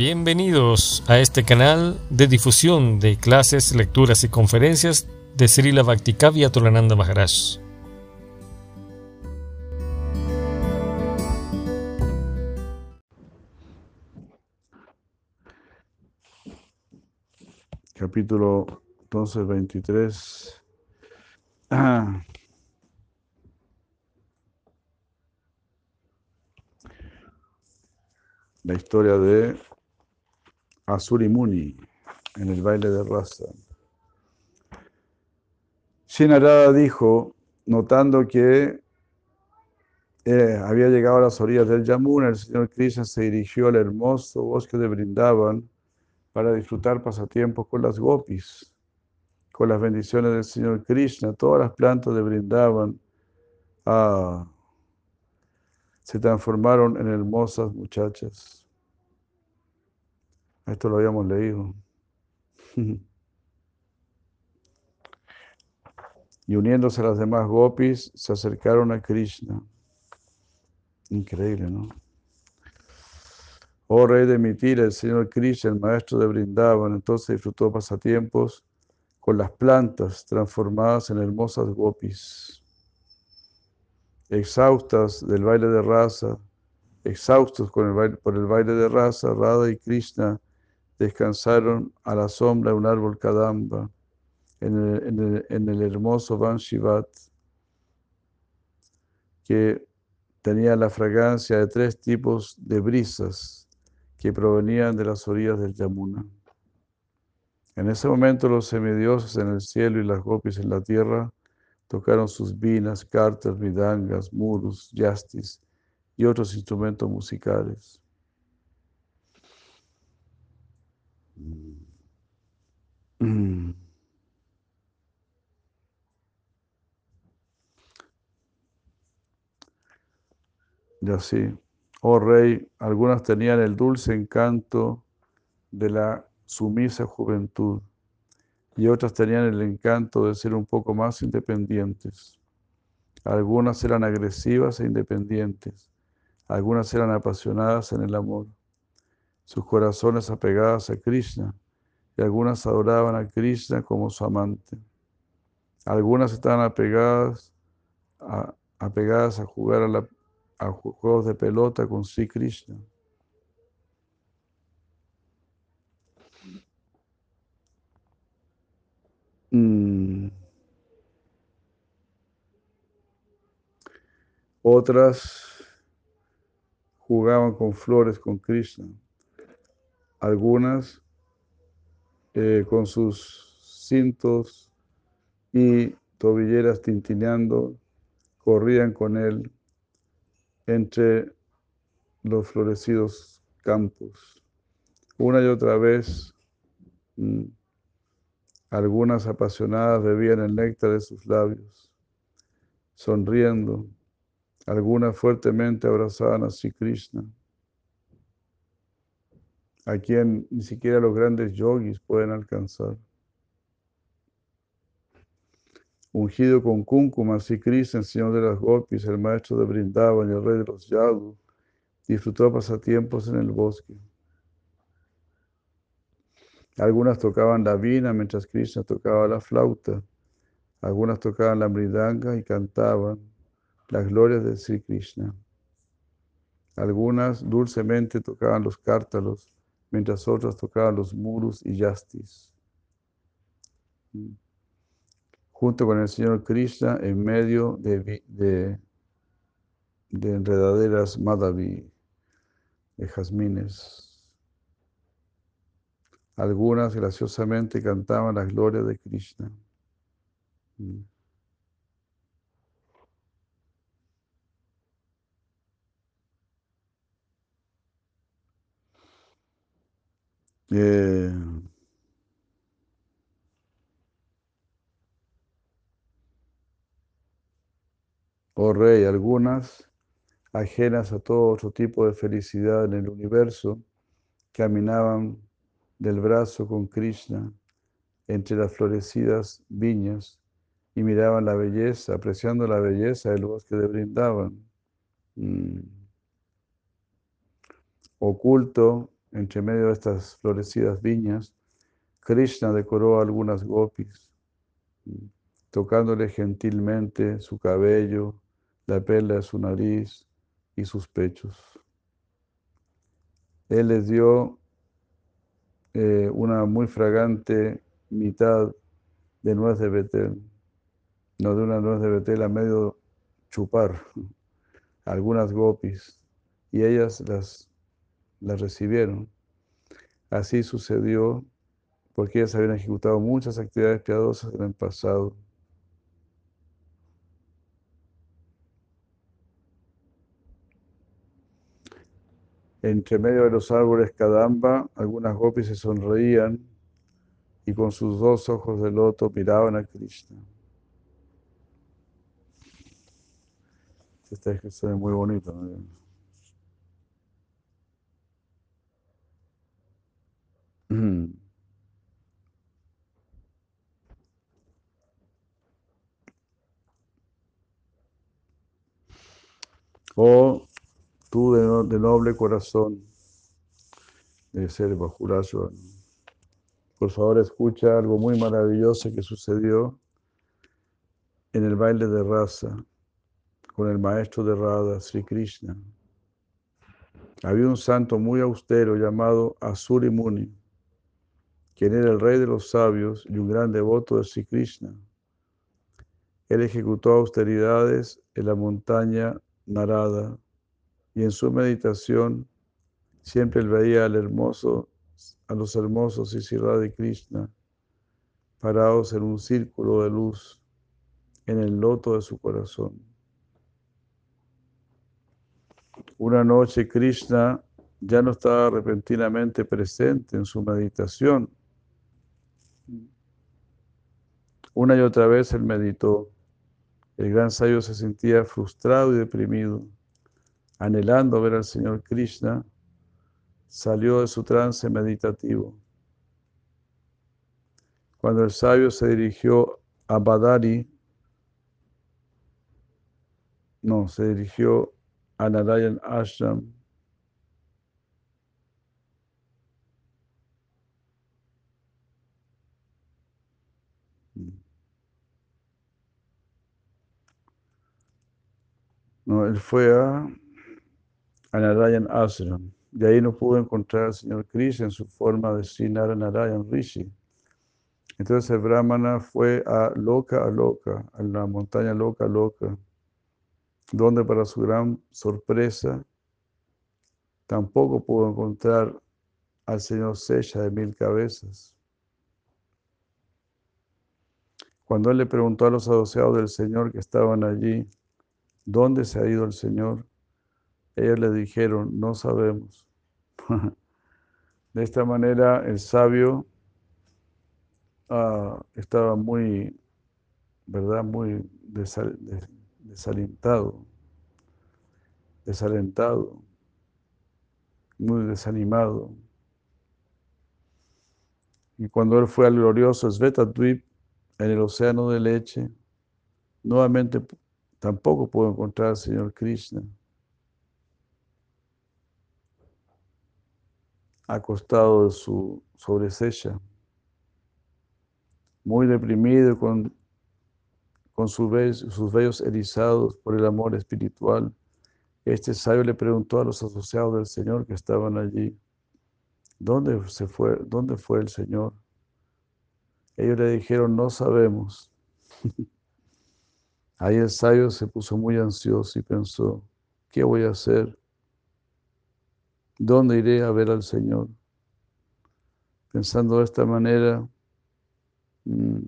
Bienvenidos a este canal de difusión de clases, lecturas y conferencias de Srila Bhaktikavya Tolananda Maharaj. Capítulo entonces 23. La historia de Asuri Muni en el baile de raza. Shinarada dijo, notando que eh, había llegado a las orillas del Yamuna, el señor Krishna se dirigió al hermoso bosque de Brindavan para disfrutar pasatiempos con las gopis, con las bendiciones del señor Krishna. Todas las plantas de Brindavan ah, se transformaron en hermosas muchachas. Esto lo habíamos leído. Y uniéndose a las demás gopis, se acercaron a Krishna. Increíble, ¿no? Oh rey de Mitira, el señor Krishna, el maestro de Brindavan, entonces disfrutó pasatiempos con las plantas transformadas en hermosas gopis. Exhaustas del baile de raza, exhaustos con el baile, por el baile de raza, Radha y Krishna descansaron a la sombra de un árbol kadamba en el, hermoso Vanshivat que tenía la fragancia de tres tipos de brisas que provenían de las orillas del Yamuna. En ese momento los semidioses en el cielo y las gopis en la tierra tocaron sus vinas, cartas, midangas, murus, yastis y otros instrumentos musicales. Mm. Y así, oh rey, algunas tenían el dulce encanto de la sumisa juventud y otras tenían el encanto de ser un poco más independientes. Algunas eran agresivas e independientes, algunas eran apasionadas en el amor sus corazones apegadas a Krishna, y algunas adoraban a Krishna como su amante. Algunas estaban apegadas a, apegadas a jugar a, juegos de pelota con Sri Krishna. Mm. Otras jugaban con flores con Krishna algunas eh, con sus cintos y tobilleras tintineando, corrían con él entre los florecidos campos. Una y otra vez, mm, algunas apasionadas bebían el néctar de sus labios, sonriendo, algunas fuertemente abrazaban a Sri Krishna a quien ni siquiera los grandes yogis pueden alcanzar. Ungido con Kunkuma, Sri Krishna, el señor de las gopis, el maestro de Brindavan y el rey de los yadus, disfrutó pasatiempos en el bosque. Algunas tocaban la vina mientras Krishna tocaba la flauta. Algunas tocaban la mridanga y cantaban las glorias de Sri Krishna. Algunas dulcemente tocaban los cártalos mientras otras tocaban los muros y yastis. Junto con el Señor Krishna en medio de, de, enredaderas Madhavi, de jazmines. Algunas graciosamente cantaban la gloria de Krishna. Eh, oh rey, algunas, ajenas a todo otro tipo de felicidad en el universo, caminaban del brazo con Krishna entre las florecidas viñas y miraban la belleza, apreciando la belleza del bosque de Brindavan. Mm. Oculto entre medio de estas florecidas viñas, Krishna decoró algunas gopis, tocándole gentilmente su cabello, la perla de su nariz y sus pechos. Él les dio eh, una muy fragante mitad de nuez de Betel, no de una nuez de Betel a medio chupar, algunas gopis, y ellas las, las recibieron. Así sucedió porque ellas habían ejecutado muchas actividades piadosas en el pasado. Entre medio de los árboles Kadamba, algunas gopis se sonreían y con sus dos ojos de loto miraban a Krishna. Esta descripción es muy bonita. Oh, tú de, noble corazón, de ser Bajurayo, por favor escucha algo muy maravilloso que sucedió en el baile de raza con el maestro de Radha, Sri Krishna. Había un santo muy austero llamado Asuri Muni, quien era el rey de los sabios y un gran devoto de Sri Krishna. Él ejecutó austeridades en la montaña Narada y en su meditación siempre veía al hermoso, a los hermosos y Krishna parados en un círculo de luz en el loto de su corazón. Una noche Krishna ya no estaba repentinamente presente en su meditación. Una y otra vez él meditó. El gran sabio se sentía frustrado y deprimido. Anhelando ver al Señor Krishna, salió de su trance meditativo. Cuando el sabio se dirigió a Badari, no, se dirigió a Narayan Ashram. No, él fue a, a Narayan Ashram. De ahí no pudo encontrar al señor Krishna en su forma de Sinara Narayan Rishi. Entonces el Brahmana fue a Loka a Loka, a la montaña Loka Loka donde para su gran sorpresa tampoco pudo encontrar al señor Sella de mil cabezas. Cuando él le preguntó a los asociados del Señor que estaban allí, ¿dónde se ha ido el Señor? Ellos le dijeron, no sabemos. De esta manera el sabio ah, estaba muy, ¿verdad? Muy desalentado, desalentado, muy desanimado. Y cuando él fue al glorioso Svetadvip, en el océano de leche, nuevamente tampoco pudo encontrar al Señor Krishna. acostado de su sobresella, muy deprimido con con sus vellos, erizados por el amor espiritual, este sabio le preguntó a los asociados del Señor que estaban allí, ¿dónde, se fue, ¿dónde fue el Señor? Ellos le dijeron, no sabemos. Ahí el sabio se puso muy ansioso y pensó, ¿qué voy a hacer? ¿Dónde iré a ver al Señor? Pensando de esta manera, mm,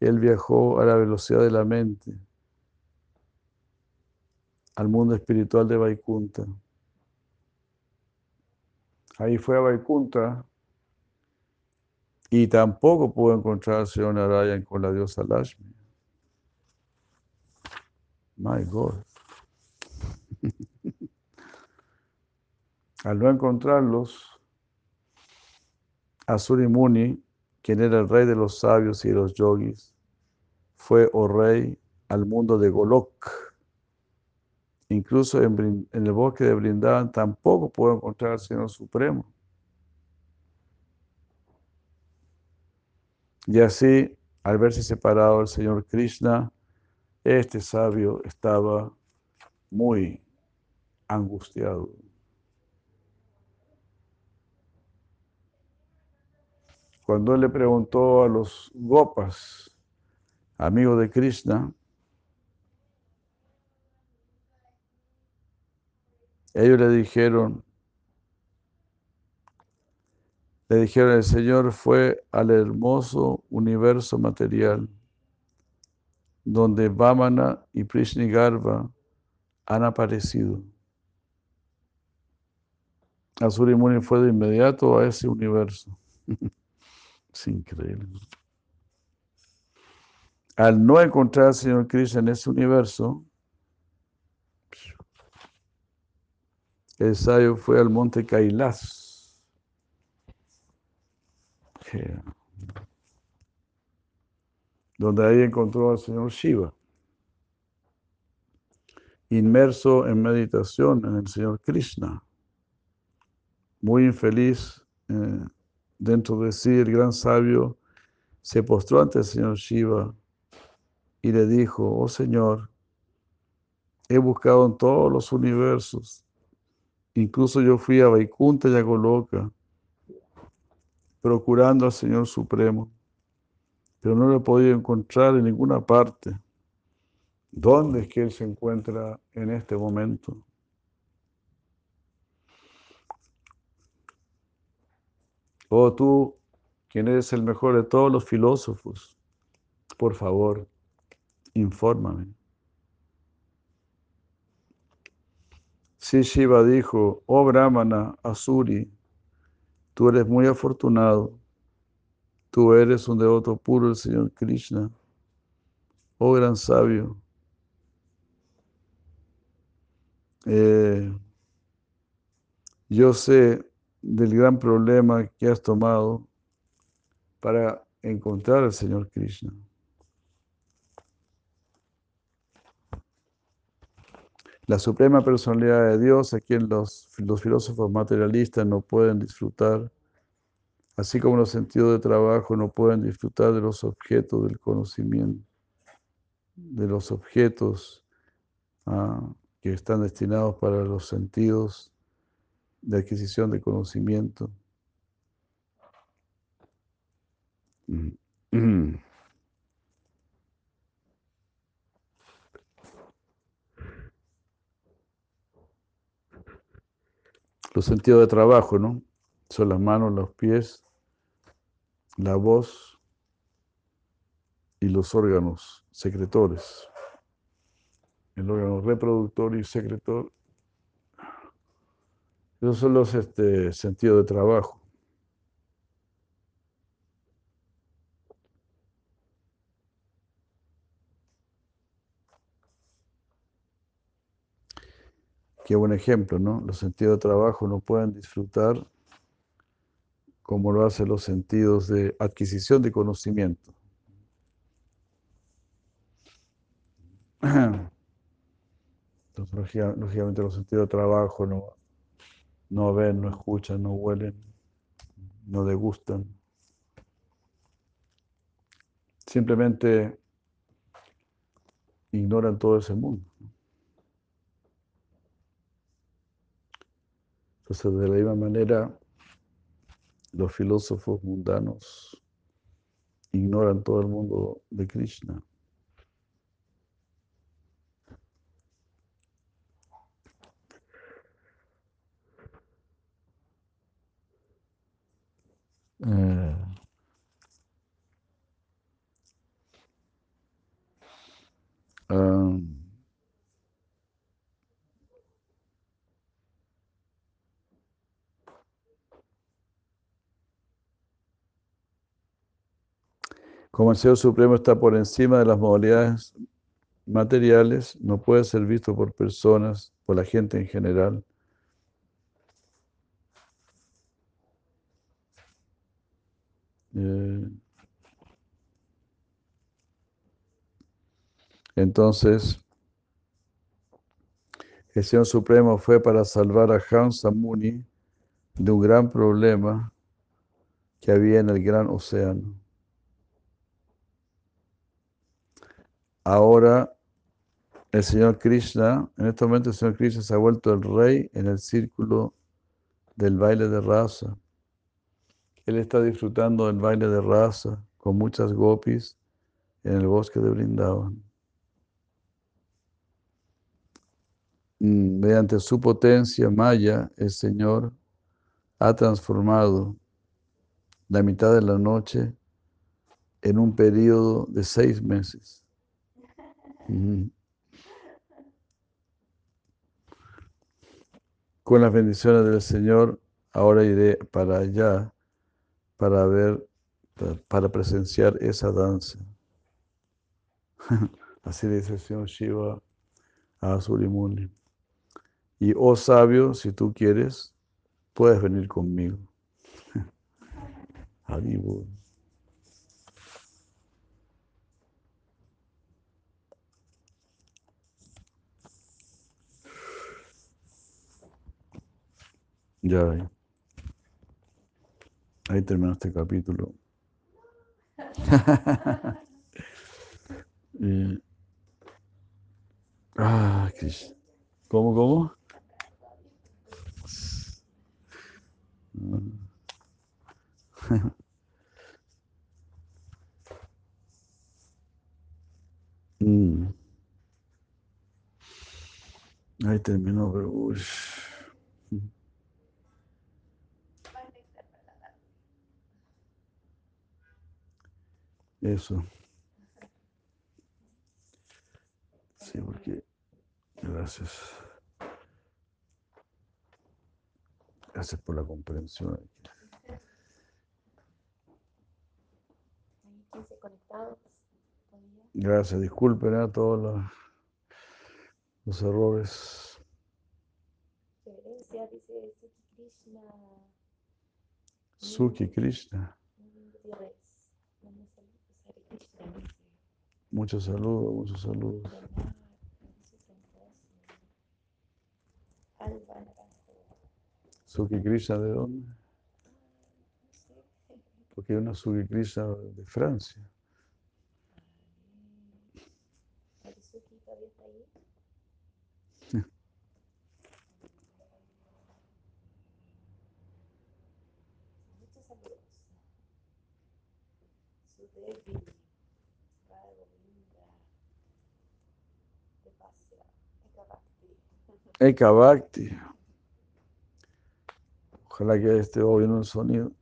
él viajó a la velocidad de la mente, al mundo espiritual de Vaikunta. Ahí fue a Vaikunta y tampoco pudo encontrar al señor Narayan con la diosa Lashmi. My God. Al no encontrarlos, Asuri Muni quien era el rey de los sabios y de los yogis, fue, oh rey, al mundo de Golok, incluso en, el bosque de Brindavan tampoco puedo encontrar al Señor Supremo. Y así, al verse separado del Señor Krishna, este sabio estaba muy angustiado. Cuando él le preguntó a los gopas, amigos de Krishna, ellos le dijeron, le dijeron, el Señor fue al hermoso universo material, donde Vamana y Prishnigarva han aparecido. Asuri Muni fue de inmediato a ese universo. Es increíble. Al no encontrar al Señor Cristo en ese universo, el sabio fue al monte Kailas. Donde ahí encontró al Señor Shiva. Inmerso en meditación en el Señor Krishna. Muy infeliz. Eh, Dentro de sí, el gran sabio se postró ante el Señor Shiva y le dijo, oh Señor, he buscado en todos los universos, incluso yo fui a Vaikunta y a Goloka, procurando al Señor Supremo, pero no lo he podido encontrar en ninguna parte. ¿Dónde es que Él se encuentra en este momento? Oh tú, quien eres el mejor de todos los filósofos, por favor, infórmame. Sí, Shiva dijo, oh Brahmana, Asuri, tú eres muy afortunado, tú eres un devoto puro del Señor Krishna, oh gran sabio. Eh, yo sé del gran problema que has tomado para encontrar al Señor Krishna. La suprema personalidad de Dios, a quien los, los filósofos materialistas no pueden disfrutar, así como los sentidos de trabajo no pueden disfrutar de los objetos del conocimiento, de los objetos ah, que están destinados para los sentidos de adquisición de conocimiento. Los sentidos de trabajo, ¿no? Son las manos, los pies, la voz y los órganos secretores. El órgano reproductor y secretor esos son los este, sentidos de trabajo. Qué buen ejemplo, ¿no? Los sentidos de trabajo no pueden disfrutar como lo hacen los sentidos de adquisición de conocimiento. Entonces, lógicamente los sentidos de trabajo no, no ven, no escuchan, no huelen, no degustan. Simplemente ignoran todo ese mundo. Entonces, de la misma manera, los filósofos mundanos ignoran todo el mundo de Krishna. Como el Señor Supremo está por encima de las modalidades materiales, no puede ser visto por personas, por la gente en general. Eh, entonces, El Señor Supremo fue para salvar a Hansa Muni de un gran problema que había en el gran océano. Ahora el Señor Krishna, en este momento el Señor Krishna se ha vuelto el rey en el círculo del baile de raza. Él está disfrutando del baile de raza con muchas gopis en el bosque de Brindavan. Mm, mediante su potencia maya, el Señor ha transformado la mitad de la noche en un periodo de seis meses. Con las bendiciones del Señor, ahora iré para allá para ver, para presenciar esa danza. Así dice el Señor Shiva a Surimuni. Y, oh sabio, si tú quieres, puedes venir conmigo. Ya, ahí terminó este capítulo. ah, ¿Cómo, cómo? mm. Ahí terminó, pero. Eso. Sí, porque. Gracias. Gracias por la comprensión. Gracias, disculpen a todos los, los errores. Suki Krishna. Muchos saludos, muchos saludos. Suki Krishna de dónde? Porque hay una Suki Krishna de Francia. Eka Bhakti. Ojalá que esté oyendo el sonido.